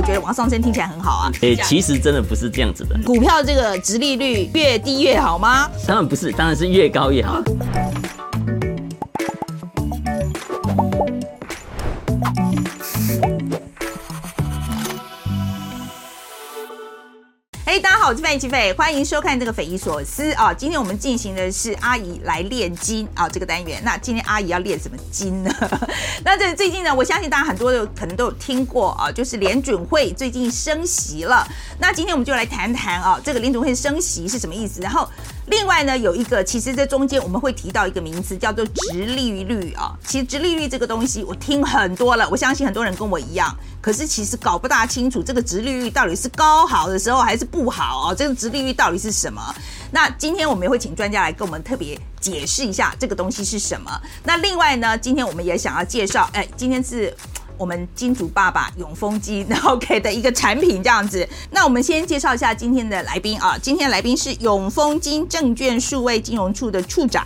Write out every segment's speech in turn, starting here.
我觉得往上升听起来很好啊。诶，其实真的不是这样子的。股票这个值利率越低越好吗？当然不是，当然是越高越好。我是范琪斐，欢迎收看这个匪夷所思啊。今天我们进行的是阿姨来炼金啊这个单元。那今天阿姨要炼什么金呢？那这最近呢，我相信大家很多的可能都有听过啊，就是联准会最近升息了。那今天我们就来谈谈啊，这个联准会升息是什么意思？然后。另外呢，有一个，其实这中间我们会提到一个名词，叫做殖利率啊。其实殖利率这个东西，我听很多了，我相信很多人跟我一样，可是其实搞不大清楚这个殖利率到底是高好的时候还是不好啊。这个殖利率到底是什么？那今天我们也会请专家来跟我们特别解释一下这个东西是什么。那另外呢，今天我们也想要介绍，哎，今天是。我们金主爸爸永丰金 然后给的一个产品这样子，那我们先介绍一下今天的来宾啊，今天的来宾是永丰金证券数位金融处的处长，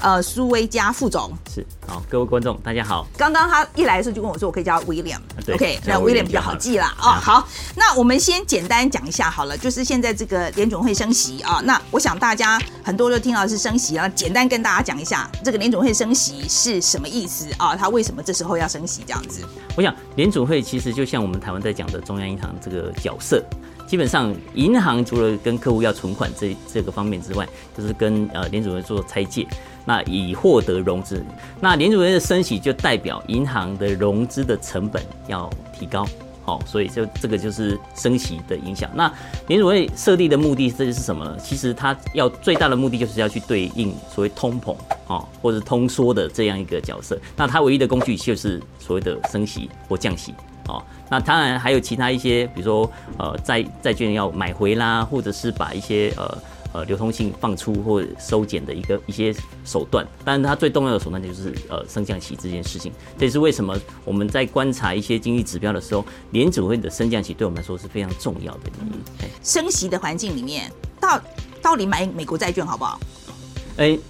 呃，苏威嘉副总。是，好，各位观众大家好。刚刚他一来的时候就跟我说，我可以叫 William，OK，那 William 比较好记啦。哦，好，那我们先简单讲一下好了，就是现在这个联总会升息啊，那我想大家很多都听到是升息啊，简单跟大家讲一下这个联总会升息是什么意思啊？他为什么这时候要升息这样子？我想，联储会其实就像我们台湾在讲的中央银行这个角色，基本上银行除了跟客户要存款这这个方面之外，就是跟呃联储会做拆借，那以获得融资。那联储会的升息就代表银行的融资的成本要提高。好，所以就这个就是升息的影响。那联准会设立的目的，这是什么呢？其实它要最大的目的就是要去对应所谓通膨哦，或者通缩的这样一个角色。那它唯一的工具就是所谓的升息或降息哦。那当然还有其他一些，比如说呃债债券要买回啦，或者是把一些呃。呃，流通性放出或收减的一个一些手段，但是它最重要的手段就是呃升降息这件事情。这也是为什么我们在观察一些经济指标的时候，联储会的升降息对我们来说是非常重要的。升息的环境里面，到到底买美国债券好不好？哎、欸，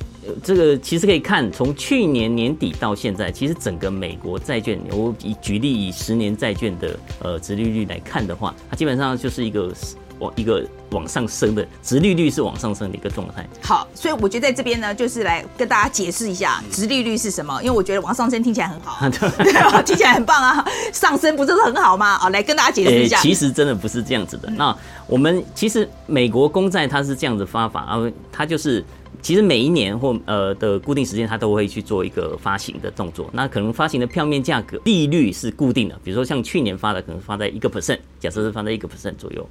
这个其实可以看从去年年底到现在，其实整个美国债券，我以举例以十年债券的呃殖利率来看的话，它基本上就是一个。往一个往上升的殖利率是往上升的一个状态。好，所以我觉得在这边呢，就是来跟大家解释一下殖利率是什么，因为我觉得往上升听起来很好，对吧？听起来很棒啊，上升不是很好吗？啊，来跟大家解释一下。其实真的不是这样子的。那我们其实美国公债它是这样子发法啊，它就是其实每一年或呃的固定时间，它都会去做一个发行的动作。那可能发行的票面价格利率是固定的，比如说像去年发的，可能发在一个 percent，假设是发在一个 percent 左右。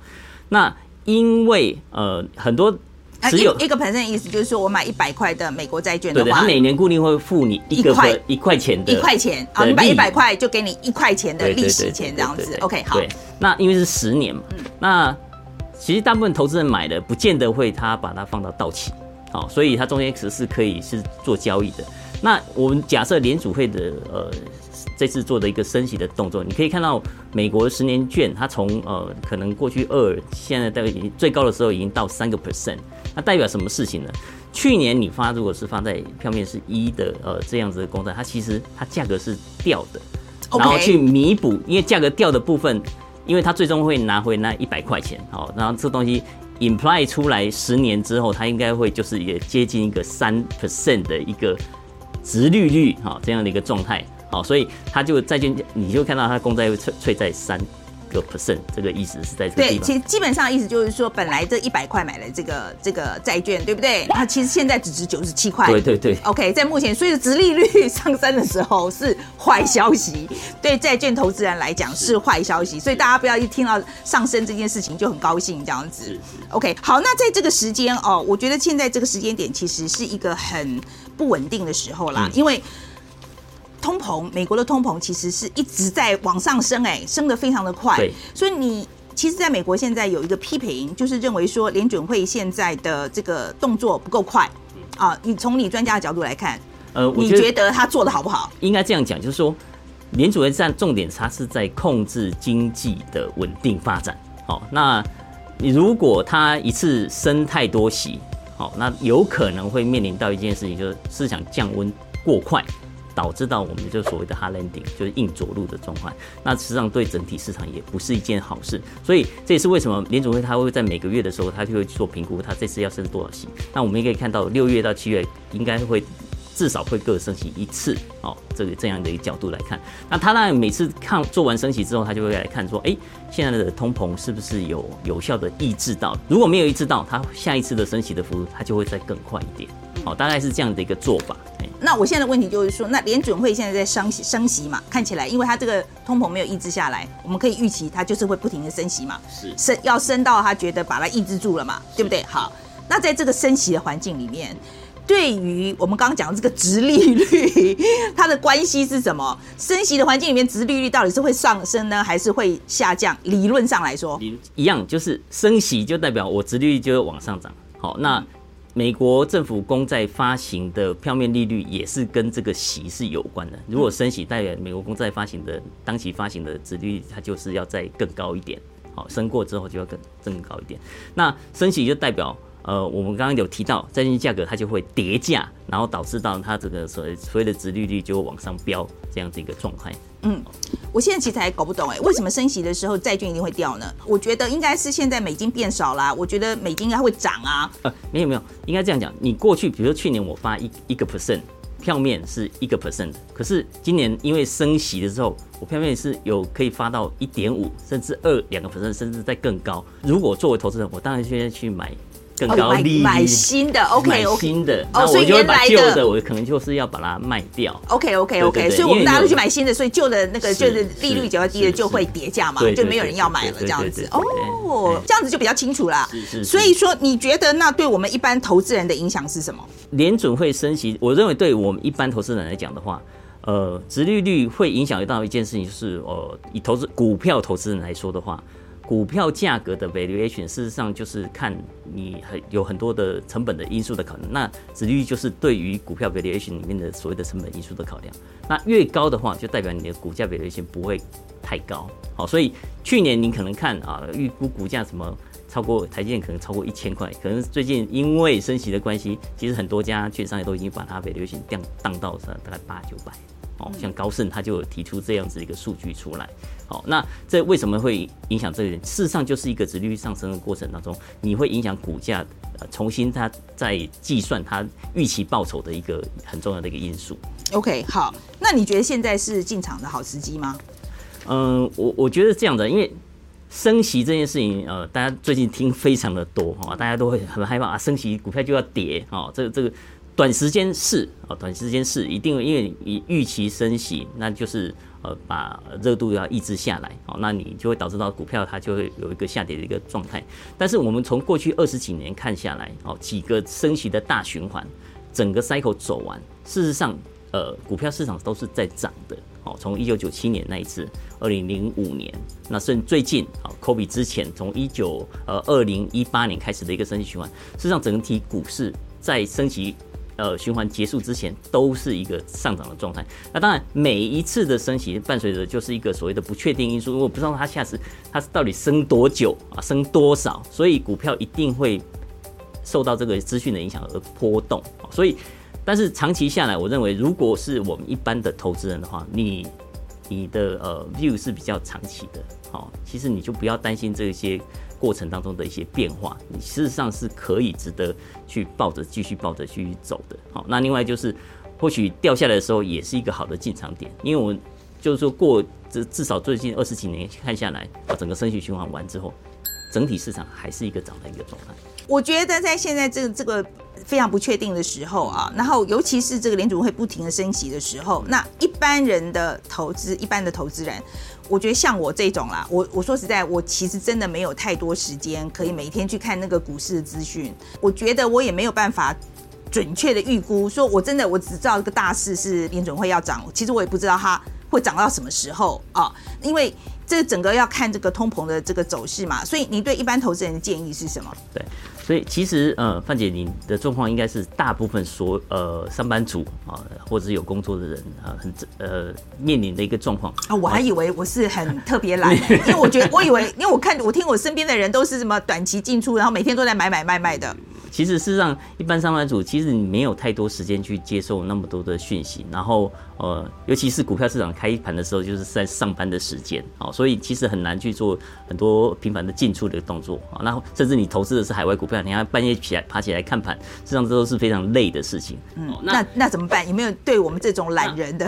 那因为呃很多只有一个 percent 的意思就是说我买一百块的美国债券的话，对对，他每年固定会付你一个块一块钱的，一块钱啊，你买一百块就给你一块钱的利息钱这样子。OK，好。那因为是十年嘛，那其实大部分投资人买的不见得会他把它放到到期，好，所以它中间其实是可以是做交易的。那我们假设联储会的呃。这次做的一个升息的动作，你可以看到美国十年券，它从呃可能过去二，现在大概已经最高的时候已经到三个 percent，那代表什么事情呢？去年你发如果是发在票面是一的呃这样子的公债，它其实它价格是掉的，然后去弥补，因为价格掉的部分，因为它最终会拿回那一百块钱，好，然后这东西 imply 出来十年之后，它应该会就是也接近一个三 percent 的一个殖利率，哈，这样的一个状态。好，所以他就债券，你就看到他公债会脆脆在三个 percent，这个意思是在这个地方。对，其实基本上意思就是说，本来这一百块买了这个这个债券，对不对？它其实现在只值九十七块。对对对。OK，在目前，所以殖利率上升的时候是坏消息，对债券投资人来讲是坏消息。所以大家不要一听到上升这件事情就很高兴这样子。OK，好，那在这个时间哦，我觉得现在这个时间点其实是一个很不稳定的时候啦，嗯、因为。通膨，美国的通膨其实是一直在往上升，哎，升得非常的快。所以你其实在美国现在有一个批评，就是认为说联准会现在的这个动作不够快啊。你从你专家的角度来看，呃，你觉得他做的好不好？应该这样讲，就是说联准会站重点，它是在控制经济的稳定发展。好，那你如果他一次升太多息，好，那有可能会面临到一件事情，就是市场降温过快。导致到我们就所谓的 hard landing，就是硬着陆的状况。那实际上对整体市场也不是一件好事。所以这也是为什么联准会它会在每个月的时候，它就会做评估，它这次要升多少息。那我们也可以看到，六月到七月应该会。至少会各升息一次，哦，这个这样的一个角度来看，那他那每次看做完升息之后，他就会来看说，哎，现在的通膨是不是有有效的抑制到？如果没有抑制到，他下一次的升息的幅度，他就会再更快一点，好，大概是这样的一个做法。那我现在的问题就是说，那联准会现在在升息升息嘛？看起来，因为它这个通膨没有抑制下来，我们可以预期它就是会不停的升息嘛，是升要升到它觉得把它抑制住了嘛，对不对？好，那在这个升息的环境里面。对于我们刚刚讲的这个殖利率，它的关系是什么？升息的环境里面，殖利率到底是会上升呢，还是会下降？理论上来说，一样，就是升息就代表我殖利率就会往上涨。好，那美国政府公债发行的票面利率也是跟这个息是有关的。如果升息，代表美国公债发行的当期发行的殖利率，它就是要再更高一点。好，升过之后就要更更高一点。那升息就代表。呃，我们刚刚有提到债券价格它就会跌价，然后导致到它这个所谓所谓的殖利率就会往上飙这样子一个状态。嗯，我现在其实还搞不懂哎，为什么升息的时候债券一定会掉呢？我觉得应该是现在美金变少啦，我觉得美金应该会涨啊。呃，没有没有，应该这样讲，你过去比如说去年我发一一个 percent 票面是一个 percent，可是今年因为升息的时候，我票面是有可以发到一点五，甚至二两个 percent，甚至再更高。如果作为投资人，我当然现在去买。更高买新的，OK OK，新的，哦，所以原来的我可能就是要把它卖掉，OK OK OK，所以我们大家都去买新的，所以旧的那个就是利率比较低的就会跌价嘛，就没有人要买了这样子，哦，这样子就比较清楚啦。所以说你觉得那对我们一般投资人的影响是什么？联准会升息，我认为对我们一般投资人来讲的话，呃，殖利率会影响到一件事情，就是呃，以投资股票投资人来说的话。股票价格的 valuation，事实上就是看你很有很多的成本的因素的考量。那殖利率就是对于股票 valuation 里面的所谓的成本因素的考量。那越高的话，就代表你的股价 valuation 不会太高。好，所以去年你可能看啊，预估股价什么超过台积电可能超过一千块，可能最近因为升息的关系，其实很多家券商也都已经把它 valuation 降降到大概八九百。哦，像高盛他就有提出这样子一个数据出来。好，那这为什么会影响这个人？事实上就是一个值利率上升的过程当中，你会影响股价重新它在计算它预期报酬的一个很重要的一个因素。OK，好，那你觉得现在是进场的好时机吗？嗯，我我觉得这样的，因为升息这件事情，呃，大家最近听非常的多哈，大家都会很害怕啊，升息股票就要跌哦，这个这个。短时间是啊，短时间是一定，因为你预期升息，那就是呃把热度要抑制下来，哦，那你就会导致到股票它就会有一个下跌的一个状态。但是我们从过去二十几年看下来，哦，几个升息的大循环，整个 cycle 走完，事实上，呃，股票市场都是在涨的。哦，从一九九七年那一次，二零零五年，那甚至最近啊，COVID 之前，从一九呃二零一八年开始的一个升息循环，事实上整体股市在升息。呃，循环结束之前都是一个上涨的状态。那当然，每一次的升息伴随着就是一个所谓的不确定因素，我不知道它下次它到底升多久啊，升多少，所以股票一定会受到这个资讯的影响而波动。所以，但是长期下来，我认为如果是我们一般的投资人的话，你你的呃 view 是比较长期的，好，其实你就不要担心这些。过程当中的一些变化，你事实上是可以值得去抱着继续抱着继续走的。好，那另外就是，或许掉下来的时候也是一个好的进场点，因为我就是说过这至少最近二十几年看下来，整个升息循环完之后，整体市场还是一个涨的一个状态。我觉得在现在这个这个非常不确定的时候啊，然后尤其是这个联储会不停的升息的时候，那一般人的投资，一般的投资人。我觉得像我这种啦，我我说实在，我其实真的没有太多时间可以每天去看那个股市的资讯。我觉得我也没有办法准确的预估，说我真的我只知道这个大势是联准会要涨，其实我也不知道它会涨到什么时候啊，因为这整个要看这个通膨的这个走势嘛。所以你对一般投资人的建议是什么？对。所以其实，呃，范姐，你的状况应该是大部分所呃上班族啊，或者是有工作的人啊，很呃面临的一个状况啊。我还以为我是很特别懒，因为我觉得我以为，因为我看我听我身边的人都是什么短期进出，然后每天都在买买卖卖的。其实事实上，一般上班族其实你没有太多时间去接受那么多的讯息，然后呃，尤其是股票市场开盘的时候，就是在上班的时间，哦，所以其实很难去做很多频繁的进出的动作啊。那甚至你投资的是海外股票，你要半夜起来爬起来看盘，实际上这都是非常累的事情。嗯，那那怎么办？有没有对我们这种懒人的，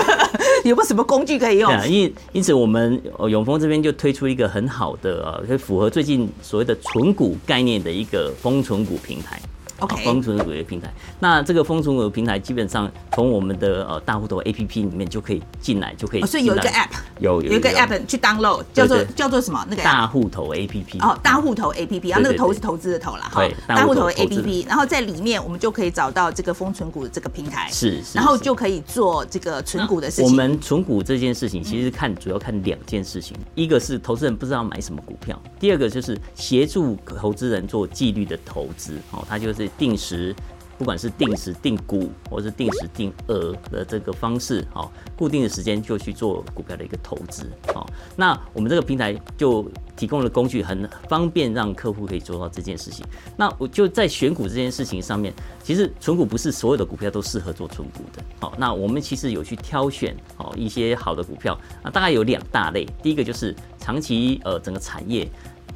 有没有什么工具可以用？因因因此，我们永丰这边就推出一个很好的呃，可以符合最近所谓的纯股概念的一个封存股平台。OK，丰存股的平台，那这个封存股的平台基本上从我们的呃大户头 APP 里面就可以进来，就可以、哦。所以有一个 App，有有一个 App 去 download，叫做叫做什么？那个大户头 APP。哦，大户头 APP，然后那个头是投资的头啦。对，大户头 APP，然后在里面我们就可以找到这个封存股的这个平台。是，是。然后就可以做这个存股的事情。我们存股这件事情，其实看主要看两件事情，一个是投资人不知道买什么股票，第二个就是协助投资人做纪律的投资。哦，它就是定时。不管是定时定股，或是定时定额的这个方式，好，固定的时间就去做股票的一个投资，好，那我们这个平台就提供了工具，很方便让客户可以做到这件事情。那我就在选股这件事情上面，其实存股不是所有的股票都适合做存股的，好，那我们其实有去挑选哦一些好的股票，啊，大概有两大类，第一个就是长期呃整个产业。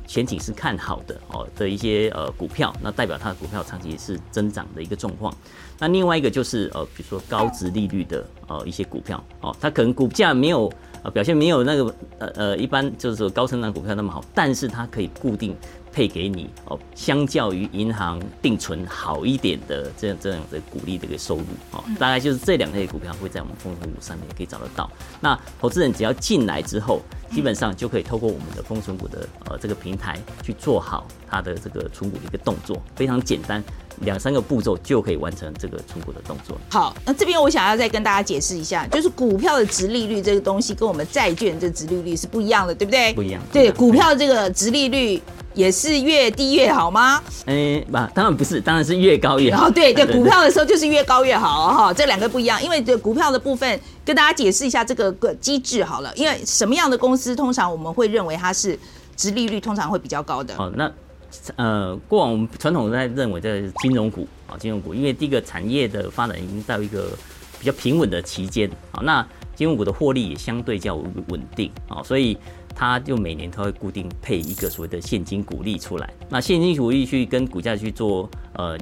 前景是看好的哦的一些呃股票，那代表它的股票长期也是增长的一个状况。那另外一个就是呃，比如说高值利率的呃一些股票哦，它可能股价没有呃表现没有那个呃呃一般就是说高成长股票那么好，但是它可以固定。配给你哦，相较于银行定存好一点的这样这样的股利的一个收入哦，大概就是这两类股票会在我们丰存股上面可以找得到。那投资人只要进来之后，基本上就可以透过我们的丰存股的呃这个平台去做好它的这个存股的一个动作，非常简单，两三个步骤就可以完成这个出股的动作。好，那这边我想要再跟大家解释一下，就是股票的值利率这个东西跟我们债券这值利率是不一样的，对不对？不一样。对，股票这个值利率。也是越低越好吗？哎，不，当然不是，当然是越高越好。哦，对对，股票的时候就是越高越好哈，这两个不一样。因为这股票的部分，跟大家解释一下这个个机制好了。因为什么样的公司，通常我们会认为它是值利率通常会比较高的。哦，那呃，过往我们传统在认为这是金融股啊，金融股，因为第一个产业的发展已经到一个比较平稳的期间啊，那金融股的获利也相对较稳定啊，所以。它就每年它会固定配一个所谓的现金股利出来，那现金股利去跟股价去做呃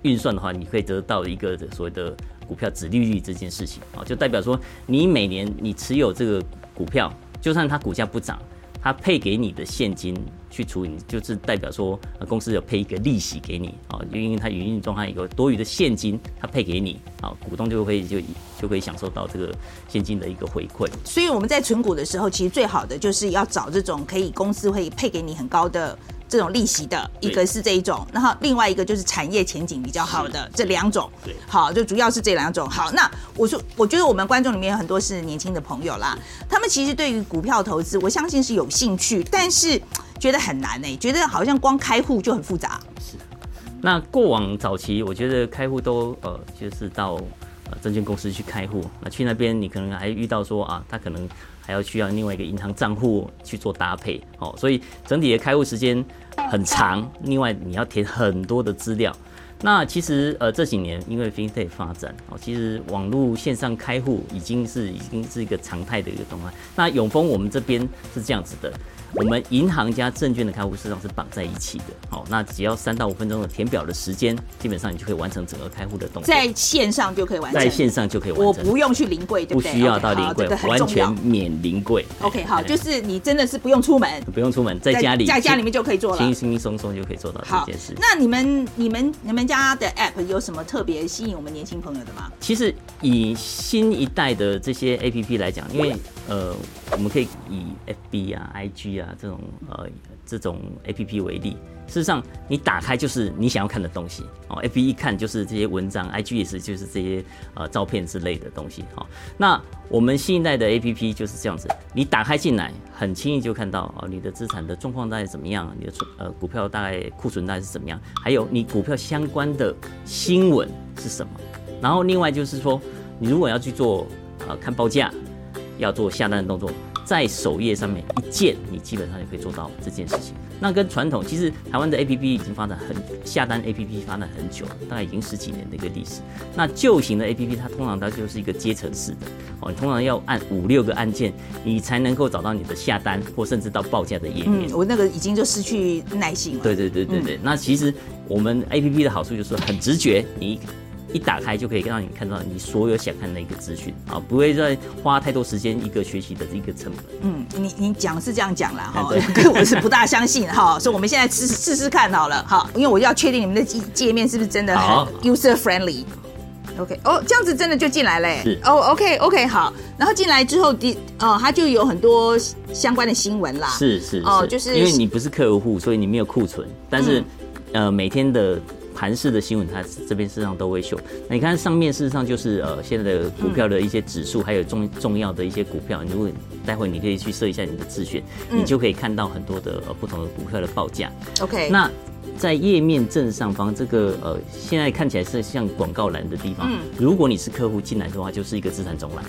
运算的话，你可以得到一个所谓的股票殖利率这件事情啊，就代表说你每年你持有这个股票，就算它股价不涨。它配给你的现金去处理，就是代表说公司有配一个利息给你啊，因为它营运状态有多余的现金，它配给你啊，股东就会就就可以享受到这个现金的一个回馈。所以我们在存股的时候，其实最好的就是要找这种可以公司会配给你很高的。这种利息的一个是这一种，然后另外一个就是产业前景比较好的这两种。对，好，就主要是这两种。好，那我说，我觉得我们观众里面有很多是年轻的朋友啦，他们其实对于股票投资，我相信是有兴趣，但是觉得很难呢，觉得好像光开户就很复杂。是。那过往早期，我觉得开户都呃，就是到呃证券公司去开户，那去那边你可能还遇到说啊，他可能。还要需要另外一个银行账户去做搭配，哦，所以整体的开户时间很长。另外，你要填很多的资料。那其实呃这几年因为 FinTech 发展，哦，其实网络线上开户已经是已经是一个常态的一个状态。那永丰我们这边是这样子的。我们银行加证券的开户实际上是绑在一起的，好，那只要三到五分钟的填表的时间，基本上你就可以完成整个开户的动作。在线上就可以完成，在线上就可以完成，我不用去临柜，对不对？不需要到临柜，这个、完全免临柜。OK，好，就是你真的是不用出门，不用出门，在家里，在家里面就可以做了，轻轻松松就可以做到这件事。那你们、你们、你们家的 App 有什么特别吸引我们年轻朋友的吗？其实以新一代的这些 APP 来讲，因为呃，我们可以以 FB 啊、IG 啊这种呃。这种 A P P 为例，事实上你打开就是你想要看的东西哦。F B 一看就是这些文章，I G 也是就是这些呃照片之类的东西哈。那我们新一代的 A P P 就是这样子，你打开进来，很轻易就看到哦，你的资产的状况大概怎么样，你的呃股票大概库存大概是怎么样，还有你股票相关的新闻是什么。然后另外就是说，你如果要去做呃看报价，要做下单的动作。在首页上面一键，你基本上就可以做到这件事情。那跟传统，其实台湾的 APP 已经发展很下单 APP 发展很久了，大概已经十几年的一个历史。那旧型的 APP 它通常它就是一个阶层式的哦，你通常要按五六个按键，你才能够找到你的下单或甚至到报价的页面。嗯，我那个已经就失去耐心了。对对对对对。嗯、那其实我们 APP 的好处就是很直觉，你。一打开就可以让你看到你所有想看的一个资讯啊，不会再花太多时间一个学习的一个成本。嗯，你你讲是这样讲啦哈，对 我是不大相信哈，所以我们现在试试试看好了哈，因为我要确定你们的界面是不是真的很 user friendly。OK，哦，这样子真的就进来了。是哦，OK OK 好，然后进来之后第哦，它就有很多相关的新闻啦。是是哦，就是因为你不是客户，所以你没有库存，但是、嗯、呃每天的。盘式的新闻，它这边事实上都会秀。那你看上面，事实上就是呃现在的股票的一些指数，还有重重要的一些股票。如果待会你可以去设一下你的自选，你就可以看到很多的呃不同的股票的报价。OK，那在页面正上方这个呃现在看起来是像广告栏的地方，如果你是客户进来的话，就是一个资产总览。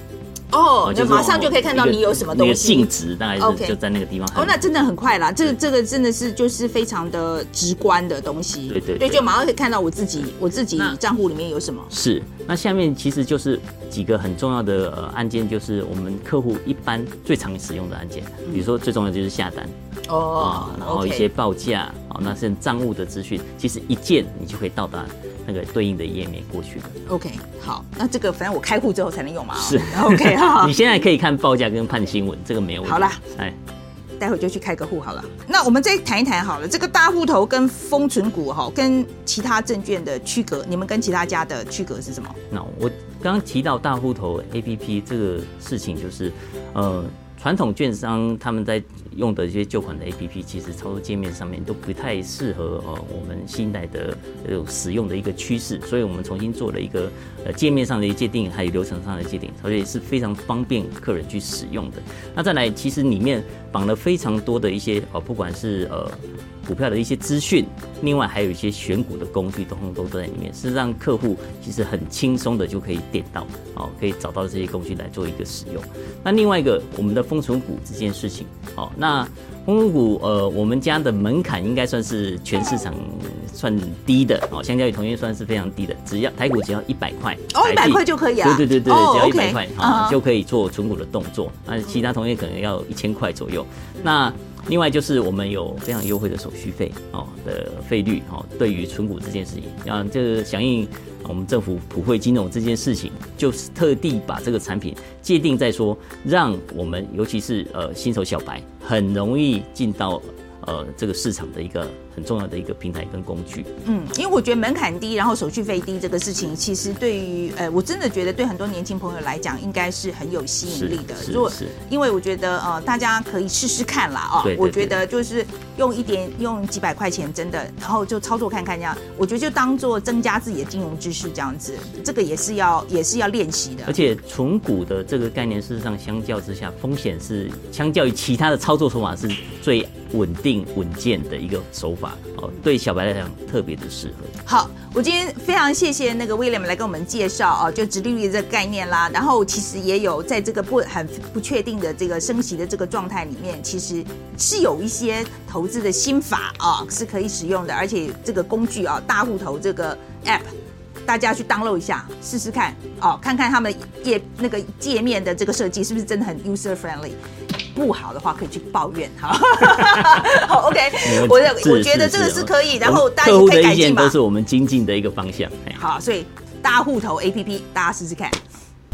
哦，就马上就可以看到你有什么东西。净值大概是就在那个地方。哦，那真的很快啦，这个这个真的是就是非常的直观的东西。对对对，就马上可以看到我自己我自己账户里面有什么。是，那下面其实就是几个很重要的呃按键，就是我们客户一般最常使用的按键，比如说最重要的就是下单。哦。然后一些报价，哦，那是账务的资讯，其实一键你就可以到达。那个对应的页面过去了。OK，好，那这个反正我开户之后才能用嘛。是，OK，好。你现在可以看报价跟判新闻，这个没有问题。好啦，哎，待会就去开个户好了。那我们再谈一谈好了，这个大户头跟封存股哈，跟其他证券的区隔，你们跟其他家的区隔是什么？那我刚刚提到大户头 APP 这个事情，就是呃。传统券商他们在用的一些旧款的 APP，其实操作界面上面都不太适合呃我们新一代的呃使用的一个趋势，所以我们重新做了一个呃界面上的一个界定，还有流程上的界定，所以是非常方便客人去使用的。那再来，其实里面绑了非常多的一些呃，不管是呃。股票的一些资讯，另外还有一些选股的工具，通通都在里面，是让客户其实很轻松的就可以点到，哦，可以找到这些工具来做一个使用。那另外一个，我们的丰存股这件事情，好，那封存股，呃，我们家的门槛应该算是全市场算低的，哦，相较于同业算是非常低的，只要台股只要一百块，哦，一百块就可以啊，对对对对，只要一百块啊就可以做存股的动作，那其他同业可能要一千块左右，那。另外就是我们有非常优惠的手续费哦的费率哦，对于存股这件事情，啊，这个响应我们政府普惠金融这件事情，就是特地把这个产品界定在说，让我们尤其是呃新手小白很容易进到呃这个市场的一个。很重要的一个平台跟工具。嗯，因为我觉得门槛低，然后手续费低这个事情，其实对于呃，我真的觉得对很多年轻朋友来讲，应该是很有吸引力的。如果，是。因为我觉得呃，大家可以试试看啦啊。对，对，对。我觉得就是用一点，用几百块钱，真的，然后就操作看看这样。我觉得就当做增加自己的金融知识这样子，这个也是要也是要练习的。而且存股的这个概念，事实上相较之下，风险是相较于其他的操作手法是最稳定稳健的一个手法。哦，对小白来讲特别的适合。好，我今天非常谢谢那个 William 来跟我们介绍哦，就直利率这个概念啦。然后其实也有在这个不很不确定的这个升息的这个状态里面，其实是有一些投资的心法啊是可以使用的。而且这个工具啊，大户头这个 App，大家去 download 一下试试看哦，看看他们页那个界面的这个设计是不是真的很 user friendly。不好的话可以去抱怨哈。好，OK，我我觉得这个是可以，然后大家可以改进吧。都是我们精进的一个方向。好，所以大户头 APP 大家试试看，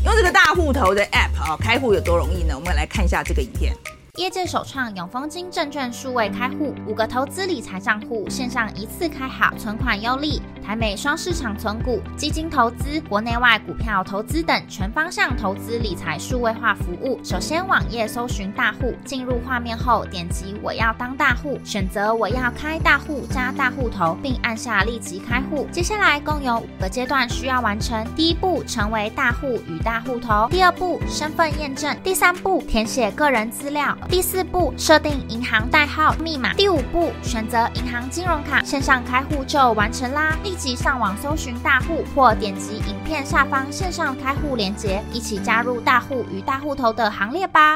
用这个大户头的 App 啊，开户有多容易呢？我们来看一下这个影片。业界首创永丰金证券数位开户，五个投资理财账户线上一次开好，存款优利，台美双市场存股、基金投资、国内外股票投资等全方向投资理财数位化服务。首先网页搜寻大户，进入画面后点击我要当大户，选择我要开大户加大户头，并按下立即开户。接下来共有五个阶段需要完成：第一步成为大户与大户头；第二步身份验证；第三步填写个人资料。第四步，设定银行代号、密码。第五步，选择银行金融卡，线上开户就完成啦！立即上网搜寻大户，或点击影片下方线上开户链接，一起加入大户与大户头的行列吧。